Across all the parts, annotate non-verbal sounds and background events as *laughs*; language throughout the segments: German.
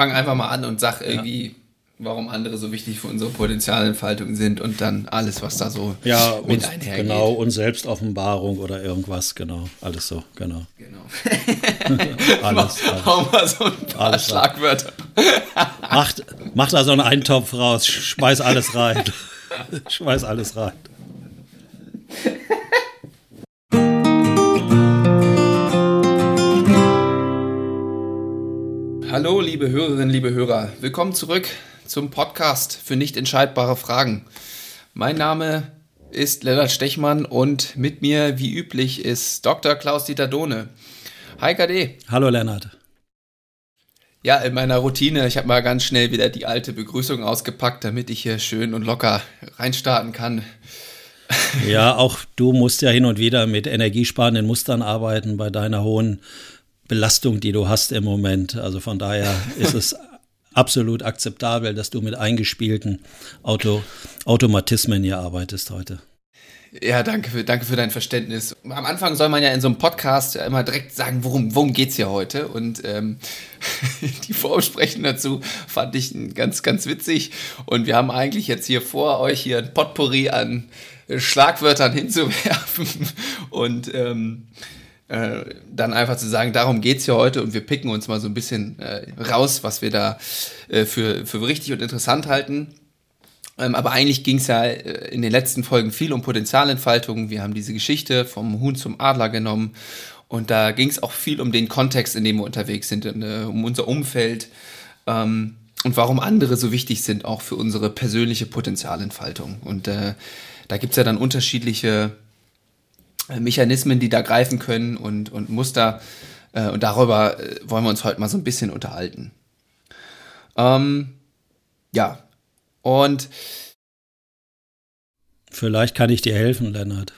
fange einfach mal an und sag irgendwie, ja. warum andere so wichtig für unsere Potenzialentfaltung sind und dann alles, was da so ja, mit uns, einhergeht. Genau, und Selbstoffenbarung oder irgendwas, genau. Alles so, genau. Genau. *laughs* alles, alles. Hau mal so ein paar alles Schlagwörter. *laughs* macht, macht da so einen Eintopf raus, schmeiß alles rein. *laughs* schmeiß alles rein. Hallo, liebe Hörerinnen, liebe Hörer. Willkommen zurück zum Podcast für nicht entscheidbare Fragen. Mein Name ist Lennart Stechmann und mit mir, wie üblich, ist Dr. Klaus-Dieter Dohne. Hi, KD. Hallo, Lennart. Ja, in meiner Routine, ich habe mal ganz schnell wieder die alte Begrüßung ausgepackt, damit ich hier schön und locker reinstarten kann. Ja, auch du musst ja hin und wieder mit energiesparenden Mustern arbeiten bei deiner hohen Belastung, die du hast im Moment. Also von daher ist es *laughs* absolut akzeptabel, dass du mit eingespielten Auto, Automatismen hier arbeitest heute. Ja, danke für, danke für dein Verständnis. Am Anfang soll man ja in so einem Podcast ja immer direkt sagen, worum, worum es hier heute? Und ähm, *laughs* die Vorbesprechung dazu fand ich ganz, ganz witzig. Und wir haben eigentlich jetzt hier vor euch hier ein Potpourri an Schlagwörtern hinzuwerfen. *laughs* Und ähm, äh, dann einfach zu sagen, darum geht's hier heute und wir picken uns mal so ein bisschen äh, raus, was wir da äh, für, für richtig und interessant halten. Ähm, aber eigentlich ging's ja äh, in den letzten Folgen viel um Potenzialentfaltung. Wir haben diese Geschichte vom Huhn zum Adler genommen und da ging's auch viel um den Kontext, in dem wir unterwegs sind, äh, um unser Umfeld ähm, und warum andere so wichtig sind, auch für unsere persönliche Potenzialentfaltung. Und äh, da gibt's ja dann unterschiedliche Mechanismen, die da greifen können und, und Muster. Äh, und darüber äh, wollen wir uns heute mal so ein bisschen unterhalten. Ähm, ja, und vielleicht kann ich dir helfen, Lennart.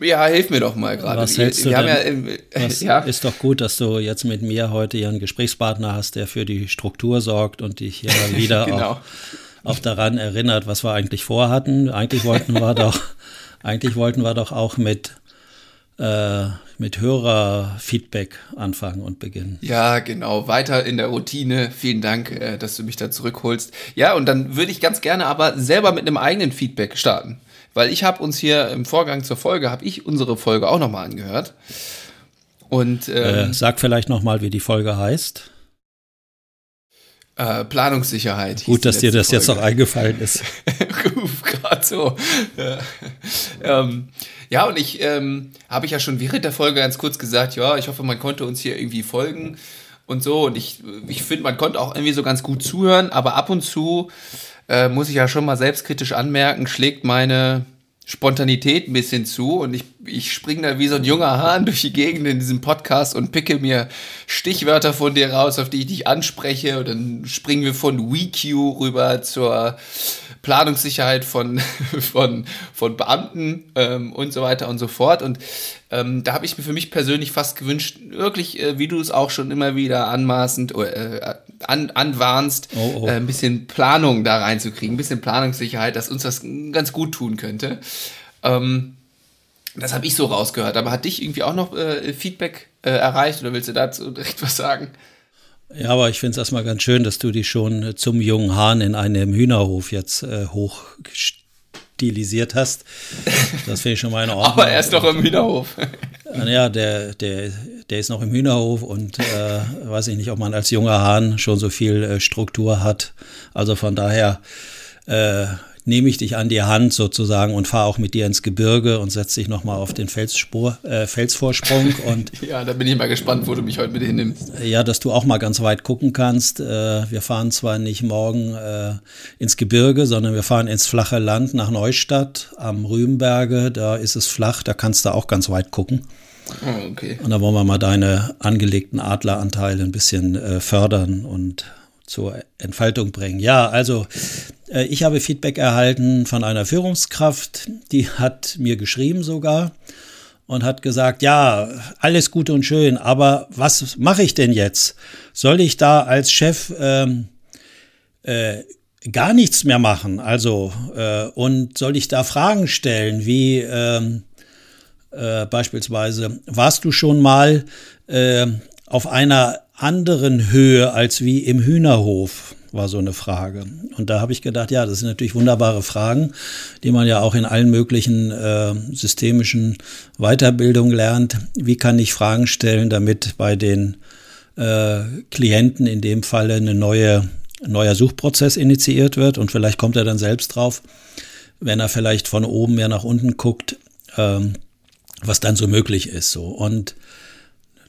Ja, hilf mir doch mal gerade. Was hältst du wir denn? Ja, äh, *laughs* ja, Ist doch gut, dass du jetzt mit mir heute hier einen Gesprächspartner hast, der für die Struktur sorgt und dich ja *laughs* wieder genau. auch, auch daran erinnert, was wir eigentlich vorhatten. Eigentlich wollten wir *laughs* doch, eigentlich wollten wir doch auch mit äh, mit Hörerfeedback anfangen und beginnen. Ja, genau. Weiter in der Routine. Vielen Dank, äh, dass du mich da zurückholst. Ja, und dann würde ich ganz gerne aber selber mit einem eigenen Feedback starten. Weil ich habe uns hier im Vorgang zur Folge, habe ich unsere Folge auch nochmal angehört. Und ähm, äh, sag vielleicht nochmal, wie die Folge heißt. Äh, Planungssicherheit. Gut, dass dir das Folge. jetzt noch eingefallen ist. *laughs* Gerade so. Ja. Ähm, ja, und ich ähm, habe ich ja schon während der Folge ganz kurz gesagt, ja, ich hoffe, man konnte uns hier irgendwie folgen und so. Und ich, ich finde, man konnte auch irgendwie so ganz gut zuhören, aber ab und zu äh, muss ich ja schon mal selbstkritisch anmerken, schlägt meine Spontanität ein bisschen zu und ich, ich springe da wie so ein junger Hahn durch die Gegend in diesem Podcast und picke mir Stichwörter von dir raus, auf die ich dich anspreche und dann springen wir von WeQ rüber zur Planungssicherheit von, *laughs* von, von Beamten ähm, und so weiter und so fort. Und ähm, da habe ich mir für mich persönlich fast gewünscht, wirklich, äh, wie du es auch schon immer wieder anmaßend äh, an, anwarnst, oh, oh. Äh, ein bisschen Planung da reinzukriegen, ein bisschen Planungssicherheit, dass uns das ganz gut tun könnte. Ähm, das habe ich so rausgehört. Aber hat dich irgendwie auch noch äh, Feedback äh, erreicht oder willst du dazu *laughs* direkt was sagen? Ja, aber ich finde es erstmal ganz schön, dass du dich schon zum jungen Hahn in einem Hühnerhof jetzt äh, hoch stilisiert hast. Das finde ich schon mal in Ordnung. *laughs* aber er ist doch im Hühnerhof. *laughs* ja, der, der, der ist noch im Hühnerhof und äh, weiß ich nicht, ob man als junger Hahn schon so viel äh, Struktur hat. Also von daher äh, nehme ich dich an die Hand sozusagen und fahre auch mit dir ins Gebirge und setze dich nochmal auf den Felsspur, äh, Felsvorsprung. *laughs* Und ja, da bin ich mal gespannt, wo du mich heute mit hinnimmst. Ja, dass du auch mal ganz weit gucken kannst. Äh, wir fahren zwar nicht morgen äh, ins Gebirge, sondern wir fahren ins flache Land nach Neustadt am Rübenberge. Da ist es flach, da kannst du auch ganz weit gucken. Oh, okay. Und da wollen wir mal deine angelegten Adleranteile ein bisschen äh, fördern und zur Entfaltung bringen. Ja, also äh, ich habe Feedback erhalten von einer Führungskraft, die hat mir geschrieben sogar und hat gesagt, ja, alles gut und schön, aber was mache ich denn jetzt? Soll ich da als Chef ähm, äh, gar nichts mehr machen? Also, äh, und soll ich da Fragen stellen, wie ähm, äh, beispielsweise, warst du schon mal äh, auf einer anderen Höhe als wie im Hühnerhof, war so eine Frage. Und da habe ich gedacht, ja, das sind natürlich wunderbare Fragen, die man ja auch in allen möglichen äh, systemischen Weiterbildungen lernt. Wie kann ich Fragen stellen, damit bei den äh, Klienten in dem Falle eine neue, neuer Suchprozess initiiert wird und vielleicht kommt er dann selbst drauf, wenn er vielleicht von oben mehr nach unten guckt, ähm, was dann so möglich ist. So. Und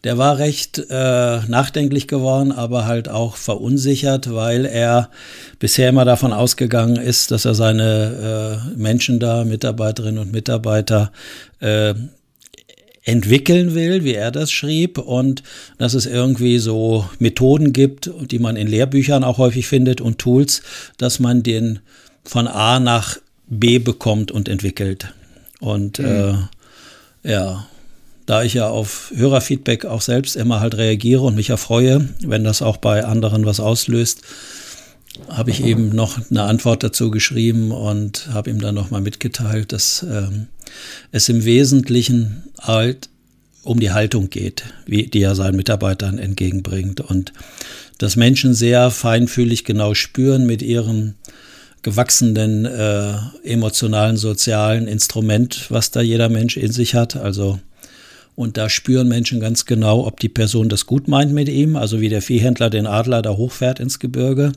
der war recht äh, nachdenklich geworden, aber halt auch verunsichert, weil er bisher immer davon ausgegangen ist, dass er seine äh, Menschen da, Mitarbeiterinnen und Mitarbeiter, äh, entwickeln will, wie er das schrieb, und dass es irgendwie so Methoden gibt, die man in Lehrbüchern auch häufig findet und Tools, dass man den von A nach B bekommt und entwickelt. Und mhm. äh, ja, da ich ja auf Hörerfeedback auch selbst immer halt reagiere und mich erfreue, wenn das auch bei anderen was auslöst, habe ich eben noch eine Antwort dazu geschrieben und habe ihm dann nochmal mitgeteilt, dass ähm, es im Wesentlichen halt um die Haltung geht, wie, die er seinen Mitarbeitern entgegenbringt und dass Menschen sehr feinfühlig genau spüren mit ihrem gewachsenen äh, emotionalen, sozialen Instrument, was da jeder Mensch in sich hat. Also und da spüren Menschen ganz genau, ob die Person das gut meint mit ihm, also wie der Viehhändler den Adler da hochfährt ins Gebirge,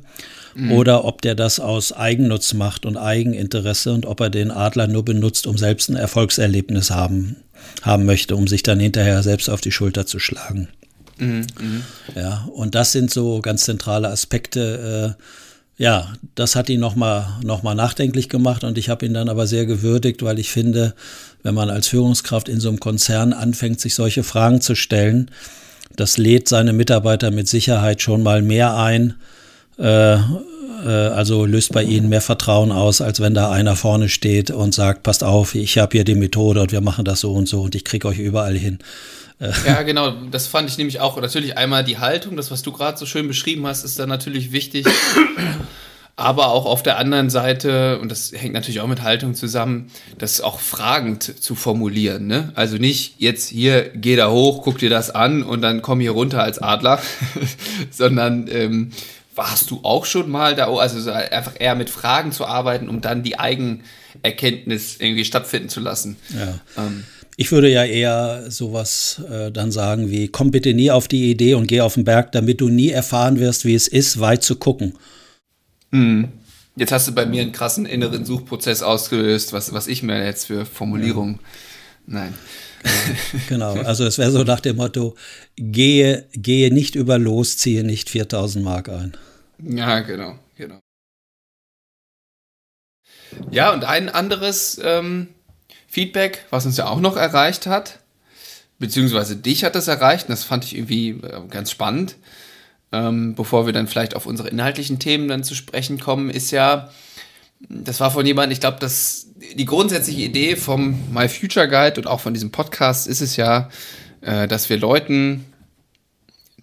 mhm. oder ob der das aus Eigennutz macht und Eigeninteresse und ob er den Adler nur benutzt, um selbst ein Erfolgserlebnis haben, haben möchte, um sich dann hinterher selbst auf die Schulter zu schlagen. Mhm. mhm. Ja, und das sind so ganz zentrale Aspekte. Äh, ja, das hat ihn nochmal noch mal nachdenklich gemacht und ich habe ihn dann aber sehr gewürdigt, weil ich finde, wenn man als Führungskraft in so einem Konzern anfängt, sich solche Fragen zu stellen, das lädt seine Mitarbeiter mit Sicherheit schon mal mehr ein, äh, äh, also löst bei ihnen mehr Vertrauen aus, als wenn da einer vorne steht und sagt, passt auf, ich habe hier die Methode und wir machen das so und so und ich kriege euch überall hin. Ja, genau, das fand ich nämlich auch. Natürlich einmal die Haltung, das, was du gerade so schön beschrieben hast, ist dann natürlich wichtig. Aber auch auf der anderen Seite, und das hängt natürlich auch mit Haltung zusammen, das auch fragend zu formulieren. Ne? Also nicht jetzt hier, geh da hoch, guck dir das an und dann komm hier runter als Adler, *laughs* sondern ähm, warst du auch schon mal da? Also einfach eher mit Fragen zu arbeiten, um dann die Eigenerkenntnis irgendwie stattfinden zu lassen. Ja. Ähm, ich würde ja eher sowas äh, dann sagen wie, komm bitte nie auf die Idee und geh auf den Berg, damit du nie erfahren wirst, wie es ist, weit zu gucken. Mhm. Jetzt hast du bei mir einen krassen inneren Suchprozess ausgelöst, was, was ich mir jetzt für Formulierungen. Nein. *laughs* genau, also es wäre so nach dem Motto, gehe, gehe nicht über los, ziehe nicht 4000 Mark ein. Ja, genau, genau. Ja, und ein anderes ähm, Feedback, was uns ja auch noch erreicht hat, beziehungsweise dich hat das erreicht, und das fand ich irgendwie äh, ganz spannend, ähm, bevor wir dann vielleicht auf unsere inhaltlichen Themen dann zu sprechen kommen, ist ja, das war von jemandem, ich glaube, dass die grundsätzliche Idee vom My Future Guide und auch von diesem Podcast ist es ja, äh, dass wir Leuten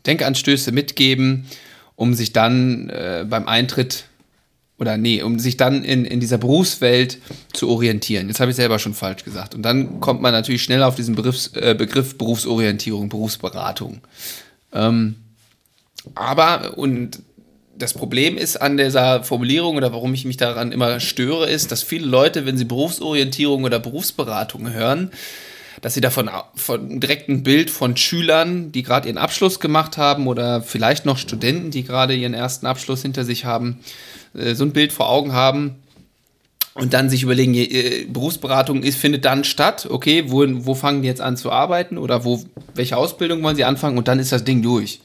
Denkanstöße mitgeben, um sich dann äh, beim Eintritt oder nee, um sich dann in, in dieser Berufswelt zu orientieren. Jetzt habe ich selber schon falsch gesagt. Und dann kommt man natürlich schnell auf diesen Begriff, äh, Begriff Berufsorientierung, Berufsberatung. Ähm, aber, und das Problem ist an dieser Formulierung oder warum ich mich daran immer störe, ist, dass viele Leute, wenn sie Berufsorientierung oder Berufsberatung hören, dass sie davon von direkt ein Bild von Schülern, die gerade ihren Abschluss gemacht haben oder vielleicht noch Studenten, die gerade ihren ersten Abschluss hinter sich haben, äh, so ein Bild vor Augen haben und dann sich überlegen, äh, Berufsberatung ist, findet dann statt, okay, wo, wo fangen die jetzt an zu arbeiten oder wo, welche Ausbildung wollen sie anfangen und dann ist das Ding durch.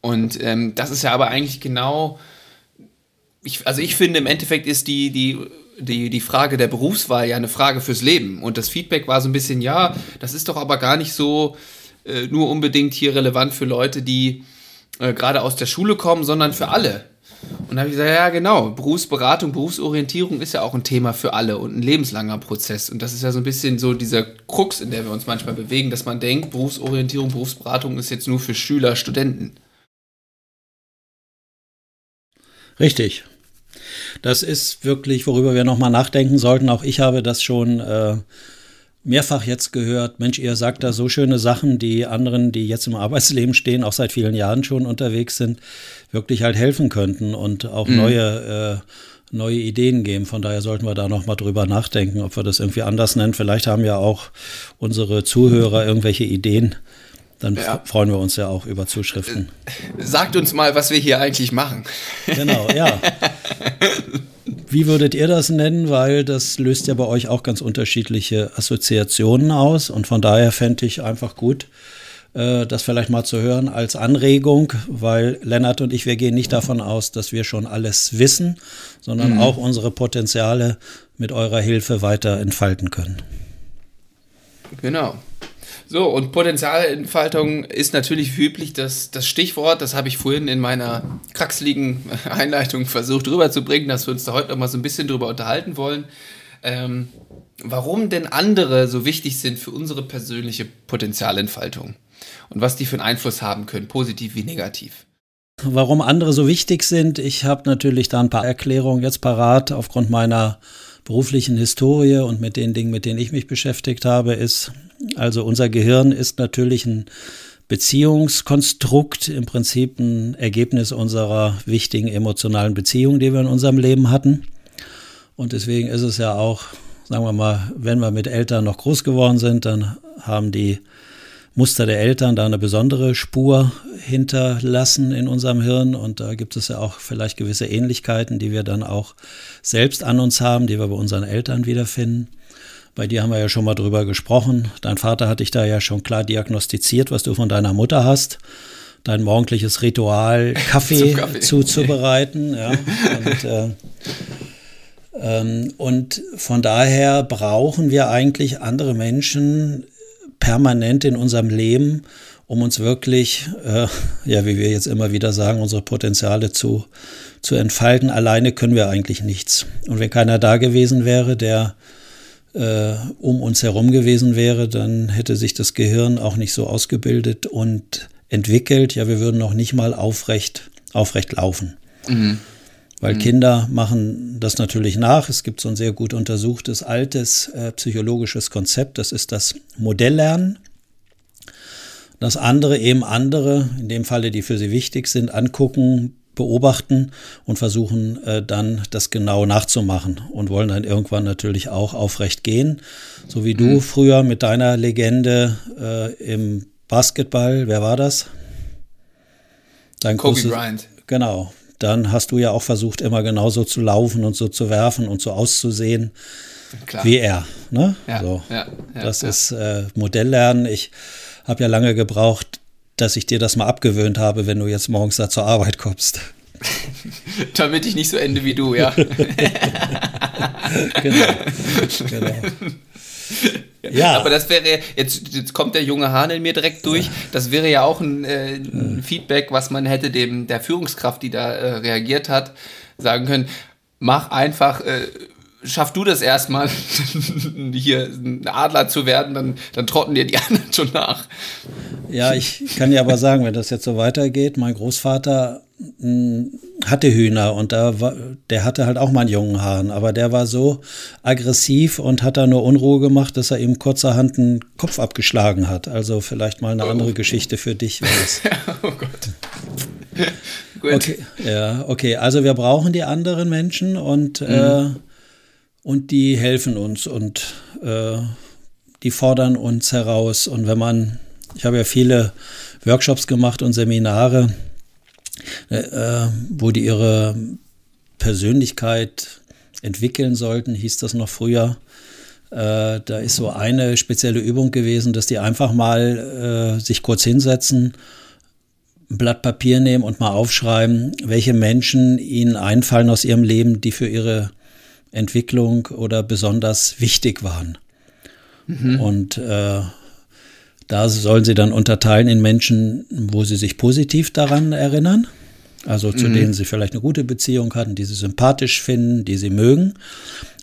Und ähm, das ist ja aber eigentlich genau, ich, also ich finde im Endeffekt ist die, die, die, die Frage der Berufswahl ja eine Frage fürs Leben. Und das Feedback war so ein bisschen, ja, das ist doch aber gar nicht so äh, nur unbedingt hier relevant für Leute, die äh, gerade aus der Schule kommen, sondern für alle. Und da habe ich gesagt, ja genau, Berufsberatung, Berufsorientierung ist ja auch ein Thema für alle und ein lebenslanger Prozess. Und das ist ja so ein bisschen so dieser Krux, in der wir uns manchmal bewegen, dass man denkt, Berufsorientierung, Berufsberatung ist jetzt nur für Schüler, Studenten. Richtig. Das ist wirklich, worüber wir nochmal nachdenken sollten. Auch ich habe das schon äh, mehrfach jetzt gehört, Mensch, ihr sagt da so schöne Sachen, die anderen, die jetzt im *laughs* Arbeitsleben stehen, auch seit vielen Jahren schon unterwegs sind, wirklich halt helfen könnten und auch mhm. neue, äh, neue Ideen geben. Von daher sollten wir da nochmal drüber nachdenken, ob wir das irgendwie anders nennen. Vielleicht haben ja auch unsere Zuhörer irgendwelche Ideen. Dann ja. freuen wir uns ja auch über Zuschriften. Sagt uns mal, was wir hier eigentlich machen. Genau, ja. *laughs* Wie würdet ihr das nennen? Weil das löst ja bei euch auch ganz unterschiedliche Assoziationen aus. Und von daher fände ich einfach gut, äh, das vielleicht mal zu hören als Anregung, weil Lennart und ich, wir gehen nicht davon aus, dass wir schon alles wissen, sondern mhm. auch unsere Potenziale mit eurer Hilfe weiter entfalten können. Genau. So, und Potenzialentfaltung ist natürlich üblich das, das Stichwort. Das habe ich vorhin in meiner kraxeligen *laughs* Einleitung versucht rüberzubringen, dass wir uns da heute noch mal so ein bisschen drüber unterhalten wollen. Ähm, warum denn andere so wichtig sind für unsere persönliche Potenzialentfaltung und was die für einen Einfluss haben können, positiv wie negativ. Warum andere so wichtig sind, ich habe natürlich da ein paar Erklärungen jetzt parat aufgrund meiner beruflichen Historie und mit den Dingen, mit denen ich mich beschäftigt habe, ist, also unser Gehirn ist natürlich ein Beziehungskonstrukt, im Prinzip ein Ergebnis unserer wichtigen emotionalen Beziehungen, die wir in unserem Leben hatten. Und deswegen ist es ja auch, sagen wir mal, wenn wir mit Eltern noch groß geworden sind, dann haben die Muster der Eltern da eine besondere Spur hinterlassen in unserem Hirn. Und da gibt es ja auch vielleicht gewisse Ähnlichkeiten, die wir dann auch selbst an uns haben, die wir bei unseren Eltern wiederfinden. Bei dir haben wir ja schon mal drüber gesprochen. Dein Vater hat dich da ja schon klar diagnostiziert, was du von deiner Mutter hast. Dein morgendliches Ritual, *laughs* Kaffee, Kaffee. zuzubereiten. Ja. *laughs* Und, äh, ähm, und von daher brauchen wir eigentlich andere Menschen permanent in unserem Leben, um uns wirklich, äh, ja, wie wir jetzt immer wieder sagen, unsere Potenziale zu, zu entfalten. Alleine können wir eigentlich nichts. Und wenn keiner da gewesen wäre, der äh, um uns herum gewesen wäre, dann hätte sich das Gehirn auch nicht so ausgebildet und entwickelt. Ja, wir würden noch nicht mal aufrecht, aufrecht laufen. Mhm. Weil mhm. Kinder machen das natürlich nach. Es gibt so ein sehr gut untersuchtes altes äh, psychologisches Konzept, das ist das Modelllernen. Das andere eben andere, in dem Falle, die für sie wichtig sind, angucken, beobachten und versuchen äh, dann das genau nachzumachen und wollen dann irgendwann natürlich auch aufrecht gehen. So wie mhm. du früher mit deiner Legende äh, im Basketball, wer war das? Dein Kobe Bryant. Genau, dann hast du ja auch versucht, immer genauso zu laufen und so zu werfen und so auszusehen Klar. wie er. Ne? Ja, so. ja, ja, das ist äh, Modelllernen. Ich habe ja lange gebraucht, dass ich dir das mal abgewöhnt habe, wenn du jetzt morgens da zur Arbeit kommst. *laughs* Damit ich nicht so ende wie du, ja. *laughs* genau. genau. *laughs* Ja. *laughs* Aber das wäre, jetzt, jetzt kommt der junge Hahn in mir direkt durch. Das wäre ja auch ein, äh, ein Feedback, was man hätte dem der Führungskraft, die da äh, reagiert hat, sagen können. Mach einfach, äh, schaff du das erstmal, *laughs* hier ein Adler zu werden, dann, dann trotten dir die *laughs* anderen schon nach. Ja, ich kann dir aber sagen, wenn das jetzt so weitergeht, mein Großvater hatte Hühner und da war, der hatte halt auch mal einen jungen Hahn, aber der war so aggressiv und hat da nur Unruhe gemacht, dass er ihm kurzerhand einen Kopf abgeschlagen hat. Also vielleicht mal eine oh. andere Geschichte für dich. *laughs* oh Gott. *laughs* Gut. Okay, ja, okay. Also wir brauchen die anderen Menschen und, mhm. äh, und die helfen uns und äh, die fordern uns heraus. Und wenn man, ich habe ja viele Workshops gemacht und Seminare, äh, äh, wo die ihre Persönlichkeit entwickeln sollten, hieß das noch früher. Äh, da ist so eine spezielle Übung gewesen, dass die einfach mal äh, sich kurz hinsetzen, ein Blatt Papier nehmen und mal aufschreiben, welche Menschen ihnen einfallen aus ihrem Leben, die für ihre Entwicklung oder besonders wichtig waren. Mhm. Und äh, da sollen sie dann unterteilen in Menschen, wo sie sich positiv daran erinnern, also zu mhm. denen sie vielleicht eine gute Beziehung hatten, die sie sympathisch finden, die sie mögen.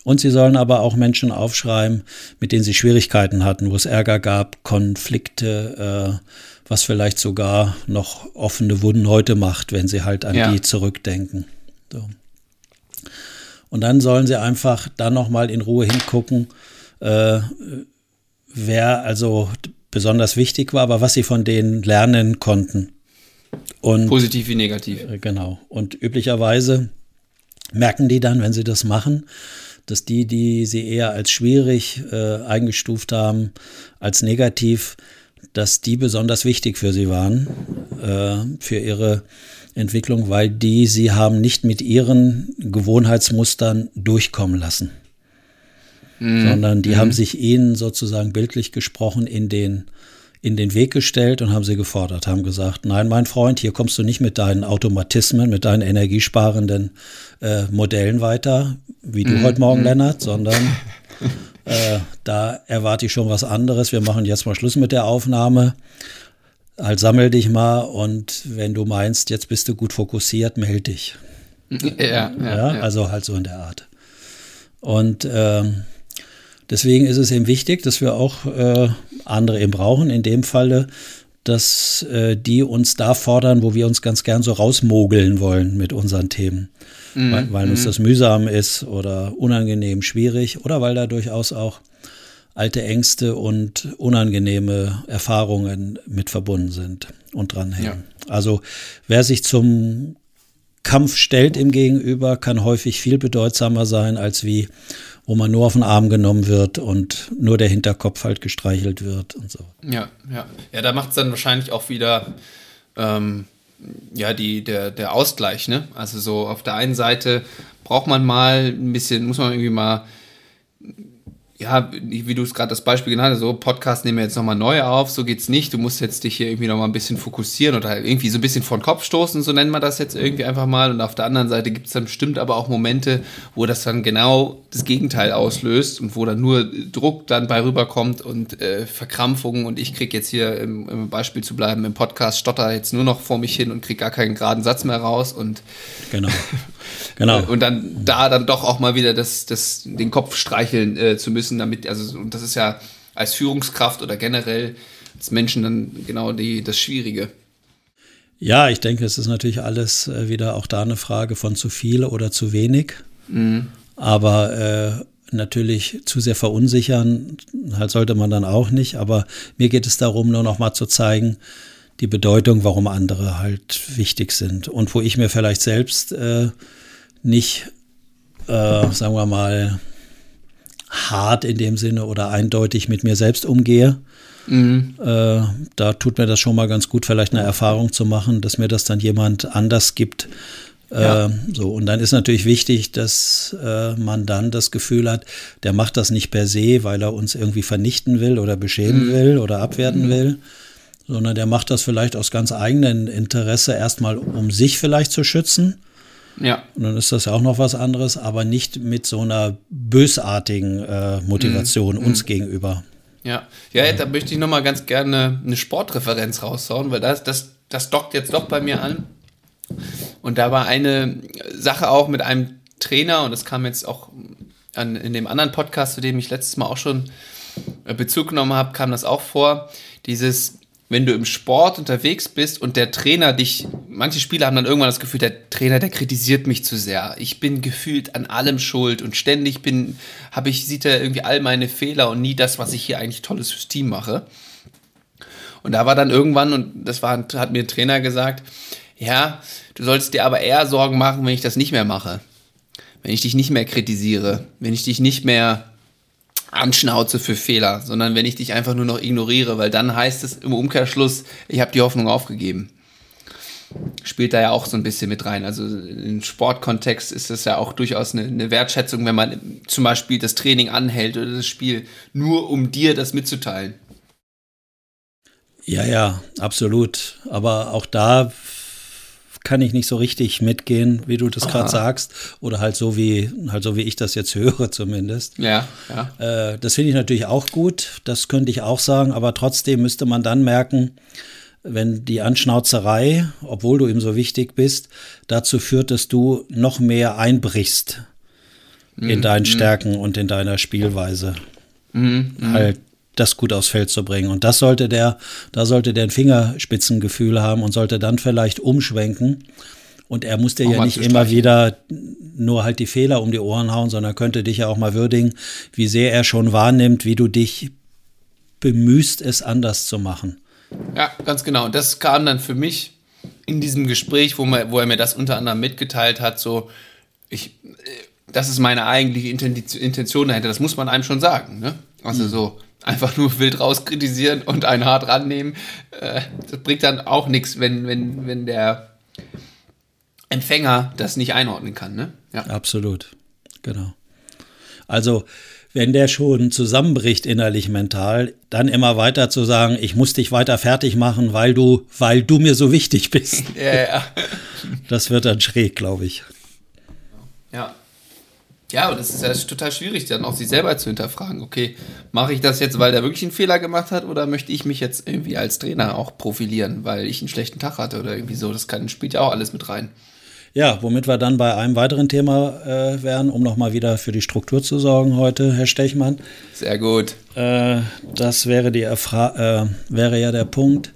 Und sie sollen aber auch Menschen aufschreiben, mit denen sie Schwierigkeiten hatten, wo es Ärger gab, Konflikte, äh, was vielleicht sogar noch offene Wunden heute macht, wenn sie halt an ja. die zurückdenken. So. Und dann sollen sie einfach dann nochmal in Ruhe hingucken, äh, wer also besonders wichtig war, aber was sie von denen lernen konnten. Und, Positiv wie negativ. Äh, genau. Und üblicherweise merken die dann, wenn sie das machen, dass die, die sie eher als schwierig äh, eingestuft haben, als negativ, dass die besonders wichtig für sie waren, äh, für ihre Entwicklung, weil die sie haben nicht mit ihren Gewohnheitsmustern durchkommen lassen, mhm. sondern die mhm. haben sich ihnen sozusagen bildlich gesprochen in den in den Weg gestellt und haben sie gefordert, haben gesagt, nein, mein Freund, hier kommst du nicht mit deinen Automatismen, mit deinen energiesparenden äh, Modellen weiter, wie du mm, heute Morgen, mm. Lennart, sondern äh, da erwarte ich schon was anderes. Wir machen jetzt mal Schluss mit der Aufnahme. Halt sammel dich mal und wenn du meinst, jetzt bist du gut fokussiert, melde dich. Ja, ja, ja, ja, Also halt so in der Art. Und ähm, Deswegen ist es eben wichtig, dass wir auch äh, andere eben brauchen. In dem Falle, dass äh, die uns da fordern, wo wir uns ganz gern so rausmogeln wollen mit unseren Themen. Mhm. Weil, weil, uns mhm. das mühsam ist oder unangenehm, schwierig oder weil da durchaus auch alte Ängste und unangenehme Erfahrungen mit verbunden sind und dranhängen. Ja. Also wer sich zum Kampf stellt im Gegenüber, kann häufig viel bedeutsamer sein als wie wo man nur auf den Arm genommen wird und nur der Hinterkopf halt gestreichelt wird und so. Ja, ja. Ja, da macht es dann wahrscheinlich auch wieder ähm, ja, die, der, der Ausgleich, ne? Also so auf der einen Seite braucht man mal ein bisschen, muss man irgendwie mal ja, wie du es gerade das Beispiel genannt hast, so Podcast nehmen wir jetzt nochmal neu auf, so geht's nicht. Du musst jetzt dich hier irgendwie nochmal ein bisschen fokussieren oder irgendwie so ein bisschen vor den Kopf stoßen, so nennen wir das jetzt irgendwie einfach mal. Und auf der anderen Seite gibt's dann bestimmt aber auch Momente, wo das dann genau das Gegenteil auslöst und wo dann nur Druck dann bei rüberkommt und äh, Verkrampfungen und ich krieg jetzt hier im, im Beispiel zu bleiben im Podcast stotter jetzt nur noch vor mich hin und krieg gar keinen geraden Satz mehr raus und genau. Genau. *laughs* Und dann da dann doch auch mal wieder das, das, den Kopf streicheln äh, zu müssen, damit, also, und das ist ja als Führungskraft oder generell als Menschen dann genau die, das Schwierige. Ja, ich denke, es ist natürlich alles äh, wieder auch da eine Frage von zu viel oder zu wenig. Mhm. Aber äh, natürlich zu sehr verunsichern, halt sollte man dann auch nicht. Aber mir geht es darum, nur noch mal zu zeigen, die Bedeutung, warum andere halt wichtig sind und wo ich mir vielleicht selbst äh, nicht, äh, sagen wir mal, hart in dem Sinne oder eindeutig mit mir selbst umgehe. Mhm. Äh, da tut mir das schon mal ganz gut, vielleicht eine Erfahrung zu machen, dass mir das dann jemand anders gibt. Äh, ja. so, und dann ist natürlich wichtig, dass äh, man dann das Gefühl hat, der macht das nicht per se, weil er uns irgendwie vernichten will oder beschämen mhm. will oder abwerten mhm. will, sondern der macht das vielleicht aus ganz eigenem Interesse, erstmal um sich vielleicht zu schützen ja. Und dann ist das ja auch noch was anderes, aber nicht mit so einer bösartigen äh, Motivation mm, uns mm. gegenüber. Ja, ja, da möchte ich nochmal ganz gerne eine Sportreferenz raushauen, weil das, das, das dockt jetzt doch bei mir an. Und da war eine Sache auch mit einem Trainer, und das kam jetzt auch an, in dem anderen Podcast, zu dem ich letztes Mal auch schon äh, Bezug genommen habe, kam das auch vor. Dieses, wenn du im Sport unterwegs bist und der Trainer dich, manche Spieler haben dann irgendwann das Gefühl, der Trainer, der kritisiert mich zu sehr. Ich bin gefühlt an allem schuld und ständig bin, habe ich, sieht er irgendwie all meine Fehler und nie das, was ich hier eigentlich tolles fürs Team mache. Und da war dann irgendwann, und das war, hat mir ein Trainer gesagt, ja, du sollst dir aber eher Sorgen machen, wenn ich das nicht mehr mache. Wenn ich dich nicht mehr kritisiere, wenn ich dich nicht mehr anschnauze für Fehler, sondern wenn ich dich einfach nur noch ignoriere, weil dann heißt es im Umkehrschluss, ich habe die Hoffnung aufgegeben. Spielt da ja auch so ein bisschen mit rein. Also im Sportkontext ist das ja auch durchaus eine, eine Wertschätzung, wenn man zum Beispiel das Training anhält oder das Spiel, nur um dir das mitzuteilen. Ja, ja, absolut. Aber auch da kann ich nicht so richtig mitgehen, wie du das gerade sagst. Oder halt so wie, halt so wie ich das jetzt *laughs* höre, zumindest. Ja, ja. Äh, das finde ich natürlich auch gut. Das könnte ich auch sagen, aber trotzdem müsste man dann merken, wenn die Anschnauzerei, obwohl du ihm so wichtig bist, dazu führt, dass du noch mehr einbrichst in mhm. deinen mhm. Stärken und in deiner Spielweise. Mhm. mhm. Halt das gut aufs Feld zu bringen. Und das sollte der, da sollte der ein Fingerspitzengefühl haben und sollte dann vielleicht umschwenken. Und er muss dir auch ja nicht immer wieder nur halt die Fehler um die Ohren hauen, sondern könnte dich ja auch mal würdigen, wie sehr er schon wahrnimmt, wie du dich bemühst, es anders zu machen. Ja, ganz genau. Und das kam dann für mich in diesem Gespräch, wo, man, wo er mir das unter anderem mitgeteilt hat, so, ich, äh, das ist meine eigentliche Intention dahinter, das muss man einem schon sagen. Ne? Also mhm. so einfach nur wild rauskritisieren und einen hart rannehmen, äh, das bringt dann auch nichts, wenn, wenn, wenn der Empfänger das nicht einordnen kann. Ne? Ja. Absolut, genau. Also wenn der schon zusammenbricht innerlich mental, dann immer weiter zu sagen, ich muss dich weiter fertig machen, weil du, weil du mir so wichtig bist. *laughs* Ja, ja. Das wird dann schräg, glaube ich. Ja. Ja, und das ist ja total schwierig, dann auch sich selber zu hinterfragen. Okay, mache ich das jetzt, weil der wirklich einen Fehler gemacht hat, oder möchte ich mich jetzt irgendwie als Trainer auch profilieren, weil ich einen schlechten Tag hatte oder irgendwie so? Das kann, spielt ja auch alles mit rein. Ja, womit wir dann bei einem weiteren Thema äh, wären, um nochmal wieder für die Struktur zu sorgen heute, Herr Stechmann. Sehr gut. Äh, das wäre, die Erfra äh, wäre ja der Punkt,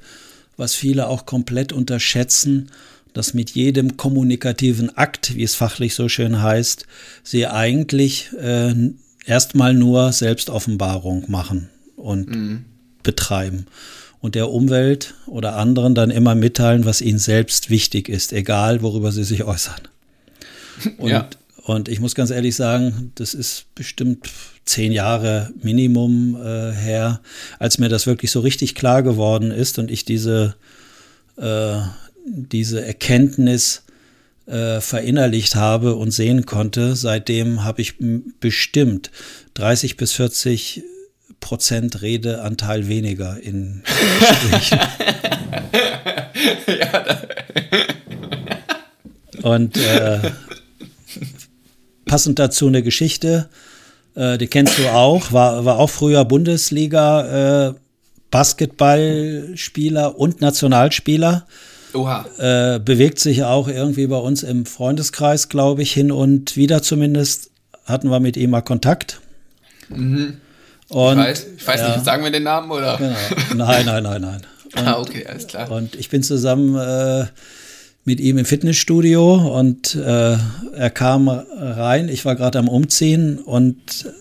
was viele auch komplett unterschätzen, dass mit jedem kommunikativen Akt, wie es fachlich so schön heißt, sie eigentlich äh, erstmal nur Selbstoffenbarung machen und mhm. betreiben und der Umwelt oder anderen dann immer mitteilen, was ihnen selbst wichtig ist, egal worüber sie sich äußern. *laughs* Und, ja. und ich muss ganz ehrlich sagen, das ist bestimmt zehn Jahre Minimum äh, her, als mir das wirklich so richtig klar geworden ist und ich diese, äh, diese Erkenntnis äh, verinnerlicht habe und sehen konnte. Seitdem habe ich bestimmt 30 bis 40 Prozent Redeanteil weniger in Gesprächen. *laughs* Und äh, passend dazu eine Geschichte, äh, die kennst du auch, war, war auch früher Bundesliga äh, Basketballspieler und Nationalspieler. Oha. Äh, bewegt sich auch irgendwie bei uns im Freundeskreis, glaube ich, hin und wieder zumindest hatten wir mit ihm mal Kontakt. Mhm. Und, ich weiß, ich weiß ja, nicht, sagen wir den Namen oder? Genau. Nein, nein, nein, nein. *laughs* Und, ah, okay, alles klar. Und ich bin zusammen äh, mit ihm im Fitnessstudio und äh, er kam rein. Ich war gerade am Umziehen und,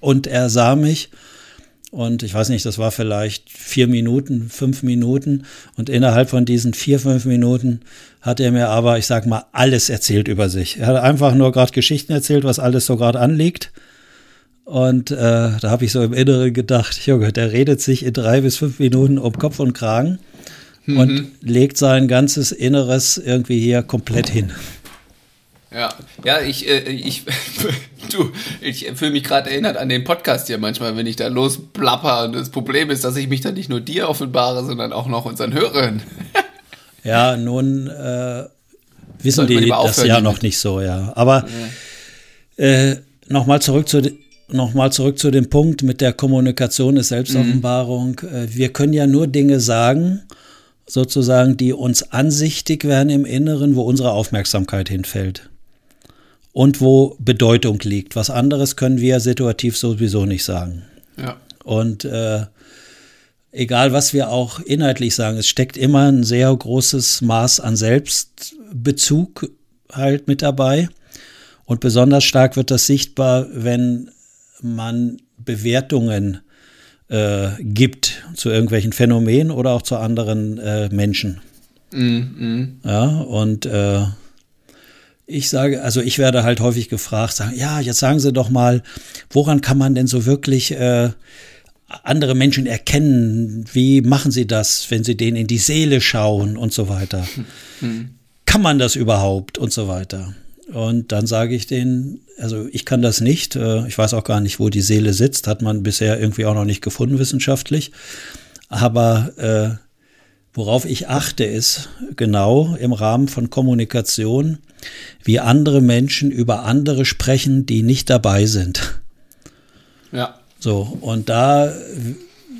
und er sah mich. Und ich weiß nicht, das war vielleicht vier Minuten, fünf Minuten. Und innerhalb von diesen vier, fünf Minuten hat er mir aber, ich sag mal, alles erzählt über sich. Er hat einfach nur gerade Geschichten erzählt, was alles so gerade anliegt. Und äh, da habe ich so im Inneren gedacht, Junge, der redet sich in drei bis fünf Minuten um Kopf und Kragen mhm. und legt sein ganzes Inneres irgendwie hier komplett hin. Ja, ja, ich, äh, ich, *laughs* du, ich fühle mich gerade erinnert an den Podcast hier manchmal, wenn ich da losplapper. Und das Problem ist, dass ich mich dann nicht nur dir offenbare, sondern auch noch unseren Hörern. *laughs* ja, nun äh, wissen die das ja noch nicht so, ja. Aber ja. Äh, nochmal zurück zu nochmal zurück zu dem Punkt mit der Kommunikation ist Selbstoffenbarung. Mhm. Wir können ja nur Dinge sagen, sozusagen, die uns ansichtig werden im Inneren, wo unsere Aufmerksamkeit hinfällt. Und wo Bedeutung liegt. Was anderes können wir situativ sowieso nicht sagen. Ja. Und äh, egal, was wir auch inhaltlich sagen, es steckt immer ein sehr großes Maß an Selbstbezug halt mit dabei. Und besonders stark wird das sichtbar, wenn man Bewertungen äh, gibt zu irgendwelchen Phänomenen oder auch zu anderen äh, Menschen. Mm, mm. Ja, und äh, ich sage, also ich werde halt häufig gefragt, sagen, ja, jetzt sagen Sie doch mal, woran kann man denn so wirklich äh, andere Menschen erkennen? Wie machen Sie das, wenn Sie denen in die Seele schauen und so weiter? Mm. Kann man das überhaupt und so weiter? Und dann sage ich denen, also ich kann das nicht, äh, ich weiß auch gar nicht, wo die Seele sitzt, hat man bisher irgendwie auch noch nicht gefunden wissenschaftlich. Aber äh, worauf ich achte, ist genau im Rahmen von Kommunikation, wie andere Menschen über andere sprechen, die nicht dabei sind. Ja. So, und da,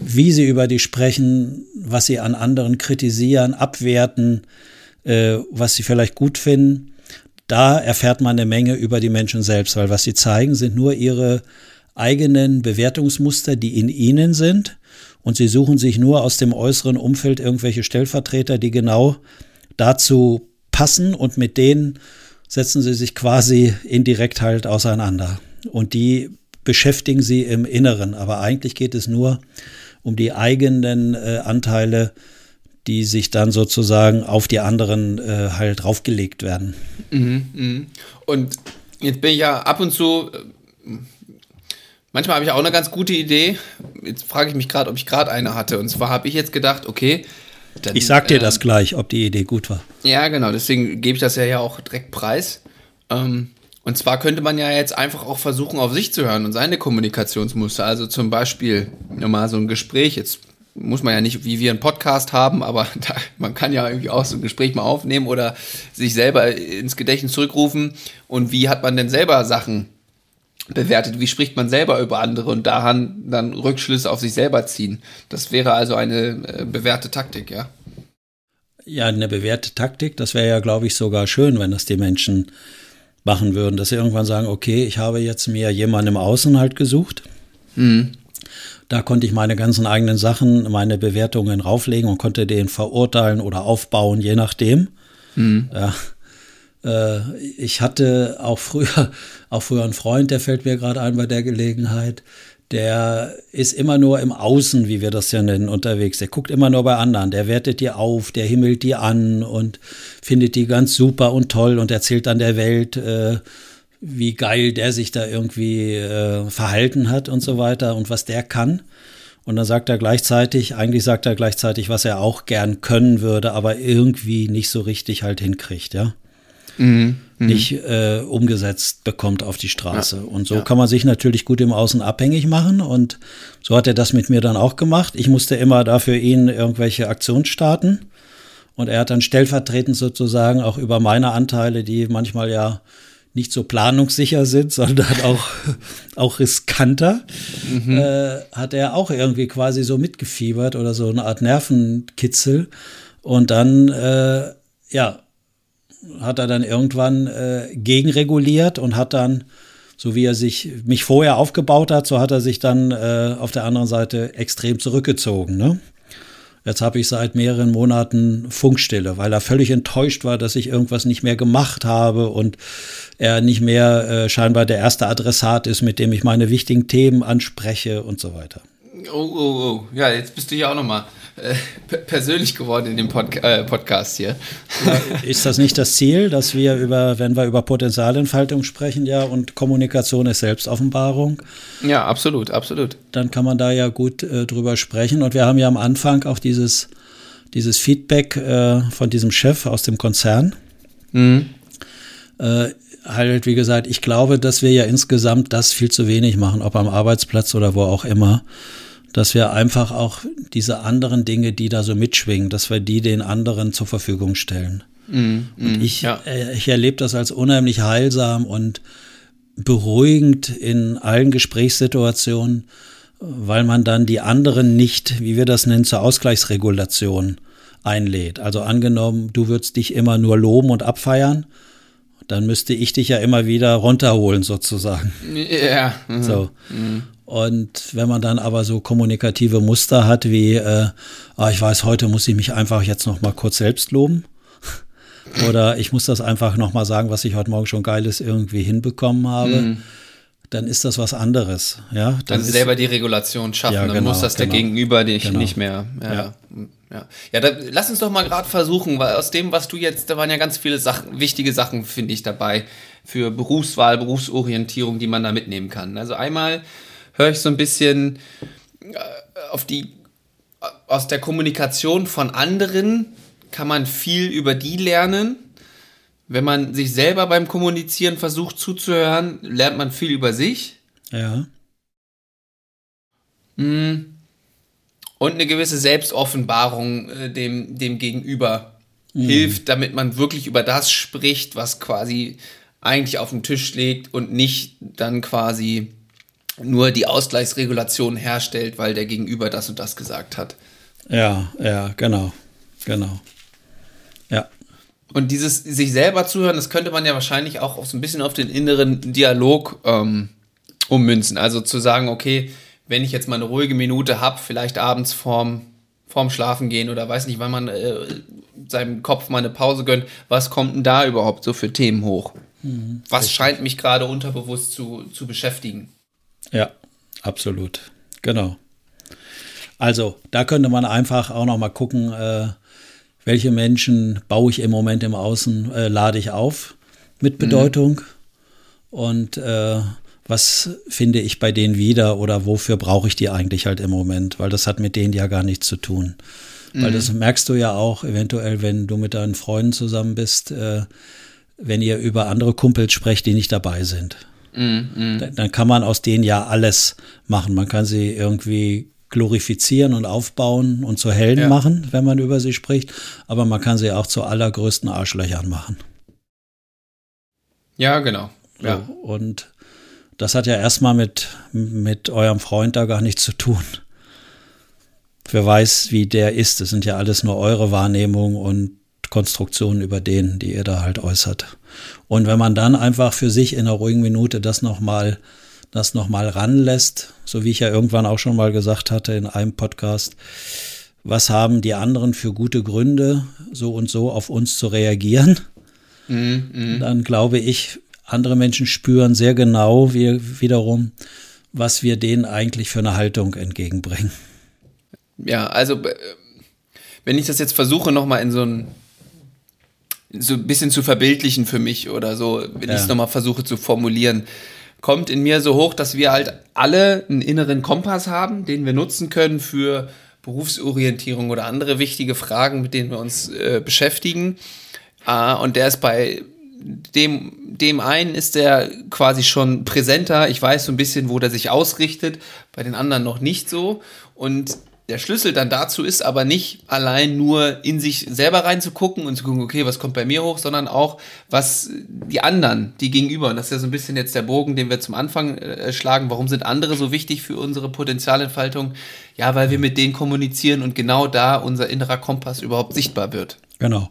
wie sie über die sprechen, was sie an anderen kritisieren, abwerten, äh, was sie vielleicht gut finden, da erfährt man eine Menge über die Menschen selbst, weil was sie zeigen, sind nur ihre eigenen Bewertungsmuster, die in ihnen sind. Und sie suchen sich nur aus dem äußeren Umfeld irgendwelche Stellvertreter, die genau dazu passen und mit denen setzen sie sich quasi indirekt halt auseinander. Und die beschäftigen sie im Inneren. Aber eigentlich geht es nur um die eigenen äh, Anteile, die sich dann sozusagen auf die anderen äh, halt draufgelegt werden. Mhm, mh. Und jetzt bin ich ja ab und zu, äh, manchmal habe ich auch eine ganz gute Idee. Jetzt frage ich mich gerade, ob ich gerade eine hatte. Und zwar habe ich jetzt gedacht, okay, dann, ich sag dir äh, das gleich, ob die Idee gut war. Ja, genau, deswegen gebe ich das ja, ja auch direkt preis. Ähm, und zwar könnte man ja jetzt einfach auch versuchen, auf sich zu hören und seine Kommunikationsmuster. Also zum Beispiel nochmal so ein Gespräch. Jetzt muss man ja nicht wie wir einen Podcast haben, aber *laughs* da, man kann ja irgendwie auch so ein Gespräch mal aufnehmen oder sich selber ins Gedächtnis zurückrufen. Und wie hat man denn selber Sachen bewertet? Wie spricht man selber über andere und daran dann Rückschlüsse auf sich selber ziehen? Das wäre also eine äh, bewährte Taktik, ja? Ja, eine bewährte Taktik. Das wäre ja, glaube ich, sogar schön, wenn das die Menschen machen würden, dass sie irgendwann sagen, okay, ich habe jetzt mir jemanden im Außen halt gesucht. Mhm. Da konnte ich meine ganzen eigenen Sachen, meine Bewertungen rauflegen und konnte den verurteilen oder aufbauen, je nachdem. Mhm. Ja. Äh, ich hatte auch früher, *laughs* auch früher einen Freund, der fällt mir gerade ein bei der Gelegenheit, der ist immer nur im Außen, wie wir das ja nennen, unterwegs. Der guckt immer nur bei anderen. Der wertet die auf, der himmelt die an und findet die ganz super und toll und erzählt dann der Welt, äh, wie geil der sich da irgendwie äh, verhalten hat und so weiter und was der kann. Und dann sagt er gleichzeitig, eigentlich sagt er gleichzeitig, was er auch gern können würde, aber irgendwie nicht so richtig halt hinkriegt, ja. Mhm. Mhm. nicht äh, umgesetzt bekommt auf die Straße. Ja. Und so ja. kann man sich natürlich gut im Außen abhängig machen. Und so hat er das mit mir dann auch gemacht. Ich musste immer dafür ihn irgendwelche Aktionen starten. Und er hat dann stellvertretend sozusagen auch über meine Anteile, die manchmal ja nicht so planungssicher sind, *laughs* sondern auch, auch riskanter, mhm. äh, hat er auch irgendwie quasi so mitgefiebert oder so eine Art Nervenkitzel. Und dann, äh, ja, hat er dann irgendwann äh, gegenreguliert und hat dann, so wie er sich mich vorher aufgebaut hat, so hat er sich dann äh, auf der anderen Seite extrem zurückgezogen. Ne? Jetzt habe ich seit mehreren Monaten Funkstille, weil er völlig enttäuscht war, dass ich irgendwas nicht mehr gemacht habe und er nicht mehr äh, scheinbar der erste Adressat ist, mit dem ich meine wichtigen Themen anspreche und so weiter. Oh, oh, oh. Ja, jetzt bist du hier auch nochmal äh, persönlich geworden in dem Pod äh, Podcast hier. Ist das nicht das Ziel, dass wir über, wenn wir über Potenzialentfaltung sprechen, ja, und Kommunikation ist Selbstoffenbarung? Ja, absolut, absolut. Dann kann man da ja gut äh, drüber sprechen. Und wir haben ja am Anfang auch dieses, dieses Feedback äh, von diesem Chef aus dem Konzern. Mhm. Äh, halt, wie gesagt, ich glaube, dass wir ja insgesamt das viel zu wenig machen, ob am Arbeitsplatz oder wo auch immer dass wir einfach auch diese anderen Dinge, die da so mitschwingen, dass wir die den anderen zur Verfügung stellen. Mm, und mm, ich, ja. äh, ich erlebe das als unheimlich heilsam und beruhigend in allen Gesprächssituationen, weil man dann die anderen nicht, wie wir das nennen, zur Ausgleichsregulation einlädt. Also angenommen, du würdest dich immer nur loben und abfeiern, dann müsste ich dich ja immer wieder runterholen sozusagen. Ja. Mhm. So. Mhm. Und wenn man dann aber so kommunikative Muster hat wie, äh, ah, ich weiß, heute muss ich mich einfach jetzt noch mal kurz selbst loben. *laughs* Oder ich muss das einfach noch mal sagen, was ich heute Morgen schon Geiles irgendwie hinbekommen habe. Mhm. Dann ist das was anderes, ja. Dann, dann selber die Regulation schaffen, ja, genau, dann muss das genau, der Gegenüber nicht, genau. nicht mehr. Ja, ja. Ja. ja da, lass uns doch mal gerade versuchen, weil aus dem, was du jetzt, da waren ja ganz viele Sachen, wichtige Sachen, finde ich, dabei für Berufswahl, Berufsorientierung, die man da mitnehmen kann. Also einmal höre ich so ein bisschen äh, auf die, aus der Kommunikation von anderen kann man viel über die lernen. Wenn man sich selber beim Kommunizieren versucht zuzuhören, lernt man viel über sich. Ja. Hm. Und eine gewisse Selbstoffenbarung äh, dem, dem Gegenüber mhm. hilft, damit man wirklich über das spricht, was quasi eigentlich auf dem Tisch liegt und nicht dann quasi nur die Ausgleichsregulation herstellt, weil der Gegenüber das und das gesagt hat. Ja, ja, genau, genau. Ja. Und dieses sich selber zuhören, das könnte man ja wahrscheinlich auch so ein bisschen auf den inneren Dialog ähm, ummünzen. Also zu sagen, okay, wenn ich jetzt mal eine ruhige Minute habe, vielleicht abends vorm, vorm Schlafen gehen oder weiß nicht, wann man äh, seinem Kopf mal eine Pause gönnt, was kommt denn da überhaupt so für Themen hoch? Mhm, was richtig. scheint mich gerade unterbewusst zu, zu beschäftigen? Ja, absolut. Genau. Also, da könnte man einfach auch noch mal gucken, äh, welche Menschen baue ich im Moment im Außen, äh, lade ich auf mit mhm. Bedeutung mhm. und äh, was finde ich bei denen wieder oder wofür brauche ich die eigentlich halt im Moment, weil das hat mit denen ja gar nichts zu tun. Mhm. Weil das merkst du ja auch eventuell, wenn du mit deinen Freunden zusammen bist, äh, wenn ihr über andere Kumpels sprecht, die nicht dabei sind. Mhm. mhm. Dann, dann kann man aus denen ja alles machen. Man kann sie irgendwie glorifizieren und aufbauen und zu Helden ja. machen, wenn man über sie spricht, aber man kann sie auch zu allergrößten Arschlöchern machen. Ja, genau. Ja. So, und das hat ja erstmal mit, mit eurem Freund da gar nichts zu tun. Wer weiß, wie der ist. Das sind ja alles nur eure Wahrnehmungen und Konstruktionen über den, die ihr da halt äußert. Und wenn man dann einfach für sich in einer ruhigen Minute das nochmal das nochmal ranlässt, so wie ich ja irgendwann auch schon mal gesagt hatte in einem Podcast, was haben die anderen für gute Gründe, so und so auf uns zu reagieren, mm, mm. dann glaube ich, andere Menschen spüren sehr genau wie, wiederum, was wir denen eigentlich für eine Haltung entgegenbringen. Ja, also äh, wenn ich das jetzt versuche, nochmal in so ein so ein bisschen zu verbildlichen für mich oder so, wenn ja. ich es nochmal versuche zu formulieren, kommt in mir so hoch, dass wir halt alle einen inneren Kompass haben, den wir nutzen können für Berufsorientierung oder andere wichtige Fragen, mit denen wir uns äh, beschäftigen. Äh, und der ist bei dem, dem einen ist der quasi schon präsenter. Ich weiß so ein bisschen, wo der sich ausrichtet, bei den anderen noch nicht so. Und der Schlüssel dann dazu ist aber nicht allein nur in sich selber reinzugucken und zu gucken, okay, was kommt bei mir hoch, sondern auch, was die anderen, die gegenüber, und das ist ja so ein bisschen jetzt der Bogen, den wir zum Anfang äh, schlagen, warum sind andere so wichtig für unsere Potenzialentfaltung? Ja, weil wir mit denen kommunizieren und genau da unser innerer Kompass überhaupt sichtbar wird. Genau.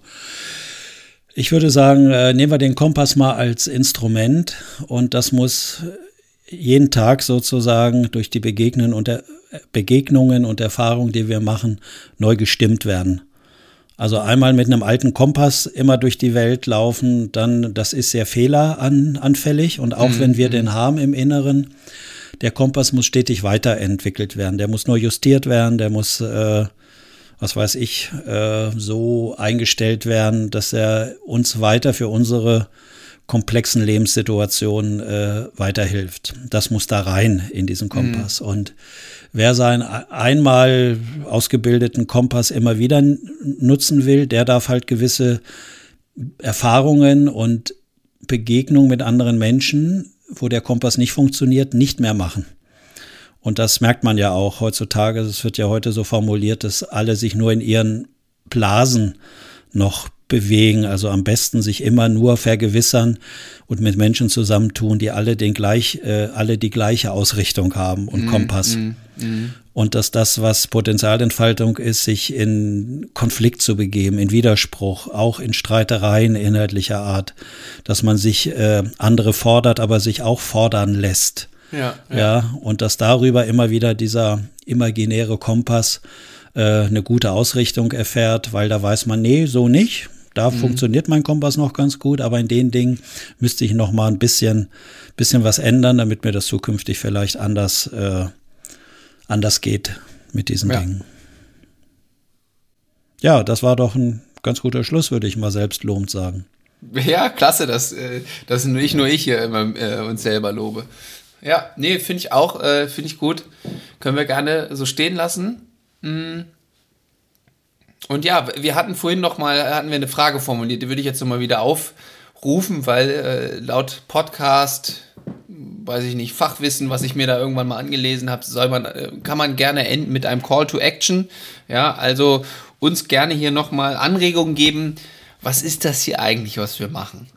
Ich würde sagen, äh, nehmen wir den Kompass mal als Instrument und das muss jeden Tag sozusagen durch die Begegnen und der Begegnungen und Erfahrungen, die wir machen, neu gestimmt werden. Also einmal mit einem alten Kompass immer durch die Welt laufen, dann das ist sehr fehleranfällig und auch mhm. wenn wir mhm. den haben im Inneren, der Kompass muss stetig weiterentwickelt werden. Der muss neu justiert werden, der muss, äh, was weiß ich, äh, so eingestellt werden, dass er uns weiter für unsere komplexen Lebenssituationen äh, weiterhilft. Das muss da rein in diesen Kompass. Mhm. Und Wer seinen einmal ausgebildeten Kompass immer wieder nutzen will, der darf halt gewisse Erfahrungen und Begegnungen mit anderen Menschen, wo der Kompass nicht funktioniert, nicht mehr machen. Und das merkt man ja auch heutzutage. Es wird ja heute so formuliert, dass alle sich nur in ihren Blasen noch bewegen. Also am besten sich immer nur vergewissern und mit Menschen zusammentun, die alle den gleich, äh, alle die gleiche Ausrichtung haben und mm, Kompass. Mm, mm. Und dass das, was Potenzialentfaltung ist, sich in Konflikt zu begeben, in Widerspruch, auch in Streitereien inhaltlicher Art, dass man sich äh, andere fordert, aber sich auch fordern lässt. Ja, ja. ja, und dass darüber immer wieder dieser imaginäre Kompass äh, eine gute Ausrichtung erfährt, weil da weiß man, nee, so nicht. Da mhm. funktioniert mein Kompass noch ganz gut, aber in den Dingen müsste ich noch mal ein bisschen, bisschen was ändern, damit mir das zukünftig vielleicht anders, äh, anders geht mit diesen ja. Dingen. Ja, das war doch ein ganz guter Schluss, würde ich mal selbst lobend sagen. Ja, klasse, dass, äh, dass nicht nur ich hier immer äh, uns selber lobe. Ja, nee, finde ich auch, äh, finde ich gut. Können wir gerne so stehen lassen. Mhm. Und ja, wir hatten vorhin noch mal, hatten wir eine Frage formuliert, die würde ich jetzt noch mal wieder aufrufen, weil äh, laut Podcast, weiß ich nicht, Fachwissen, was ich mir da irgendwann mal angelesen habe, soll man, äh, kann man gerne enden mit einem Call to Action. Ja, also uns gerne hier noch mal Anregungen geben. Was ist das hier eigentlich, was wir machen?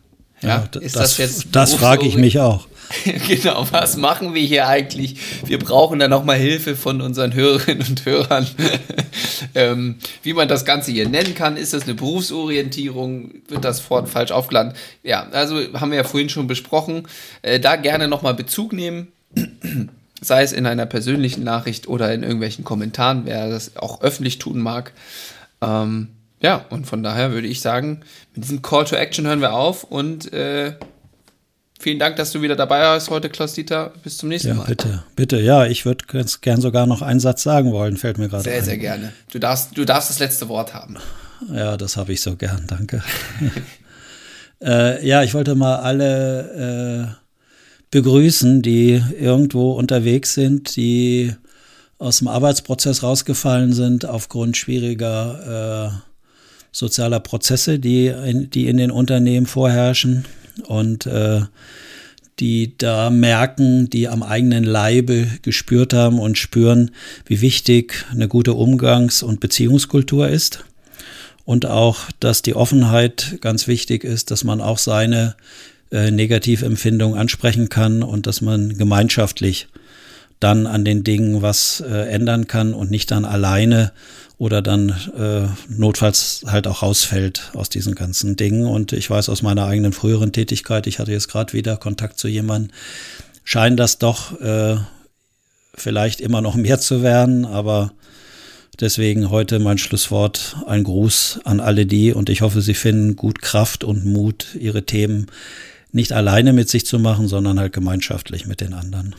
Ja, ja das, das, jetzt das frage ich mich auch. *laughs* genau, was machen wir hier eigentlich? Wir brauchen da nochmal Hilfe von unseren Hörerinnen und Hörern, *laughs* ähm, wie man das Ganze hier nennen kann. Ist das eine Berufsorientierung? Wird das fort falsch aufgeladen? Ja, also haben wir ja vorhin schon besprochen. Äh, da gerne nochmal Bezug nehmen. *clears throat* Sei es in einer persönlichen Nachricht oder in irgendwelchen Kommentaren, wer das auch öffentlich tun mag. Ähm, ja, und von daher würde ich sagen, mit diesem Call to Action hören wir auf und äh, Vielen Dank, dass du wieder dabei warst heute, Klaus-Dieter. Bis zum nächsten ja, Mal. Bitte, bitte. Ja, ich würde ganz gern sogar noch einen Satz sagen wollen, fällt mir gerade Sehr, ein. sehr gerne. Du darfst, du darfst das letzte Wort haben. Ja, das habe ich so gern, danke. *laughs* äh, ja, ich wollte mal alle äh, begrüßen, die irgendwo unterwegs sind, die aus dem Arbeitsprozess rausgefallen sind aufgrund schwieriger äh, sozialer Prozesse, die in, die in den Unternehmen vorherrschen und äh, die da merken, die am eigenen Leibe gespürt haben und spüren, wie wichtig eine gute Umgangs- und Beziehungskultur ist. Und auch, dass die Offenheit ganz wichtig ist, dass man auch seine äh, Negativempfindung ansprechen kann und dass man gemeinschaftlich dann an den Dingen was äh, ändern kann und nicht dann alleine oder dann äh, notfalls halt auch rausfällt aus diesen ganzen Dingen. Und ich weiß aus meiner eigenen früheren Tätigkeit, ich hatte jetzt gerade wieder Kontakt zu jemandem, scheint das doch äh, vielleicht immer noch mehr zu werden, aber deswegen heute mein Schlusswort, ein Gruß an alle die und ich hoffe, Sie finden gut Kraft und Mut, Ihre Themen nicht alleine mit sich zu machen, sondern halt gemeinschaftlich mit den anderen.